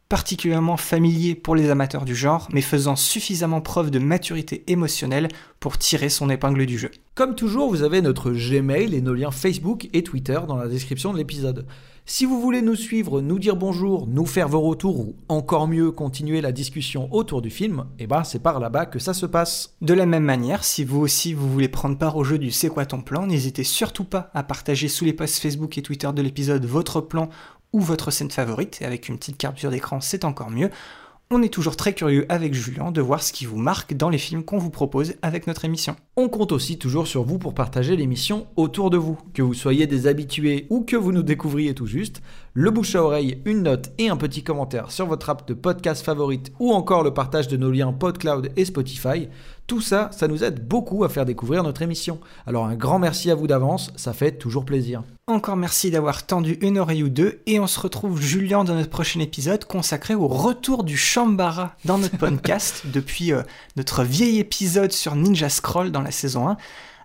particulièrement familier pour les amateurs du genre, mais faisant suffisamment preuve de maturité émotionnelle pour tirer son épingle du jeu. Comme toujours, vous avez notre Gmail et nos liens Facebook et Twitter dans la description de l'épisode. Si vous voulez nous suivre, nous dire bonjour, nous faire vos retours ou encore mieux continuer la discussion autour du film, eh ben c'est par là-bas que ça se passe. De la même manière, si vous aussi vous voulez prendre part au jeu du C'est quoi ton plan, n'hésitez surtout pas à partager sous les posts Facebook et Twitter de l'épisode votre plan ou votre scène favorite, et avec une petite capture d'écran c'est encore mieux. On est toujours très curieux avec Julien de voir ce qui vous marque dans les films qu'on vous propose avec notre émission. On compte aussi toujours sur vous pour partager l'émission autour de vous. Que vous soyez des habitués ou que vous nous découvriez tout juste, le bouche à oreille, une note et un petit commentaire sur votre app de podcast favorite ou encore le partage de nos liens PodCloud et Spotify, tout ça, ça nous aide beaucoup à faire découvrir notre émission. Alors un grand merci à vous d'avance, ça fait toujours plaisir. Encore merci d'avoir tendu une oreille ou deux et on se retrouve Julien dans notre prochain épisode consacré au retour du Shambara dans notre podcast depuis euh, notre vieil épisode sur Ninja Scroll dans la saison 1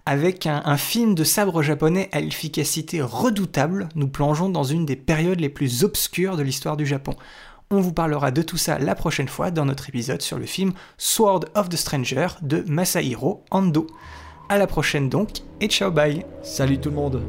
avec un, un film de sabre japonais à l'efficacité redoutable. Nous plongeons dans une des périodes les plus obscures de l'histoire du Japon. On vous parlera de tout ça la prochaine fois dans notre épisode sur le film Sword of the Stranger de Masahiro Ando. À la prochaine donc et ciao bye. Salut tout le monde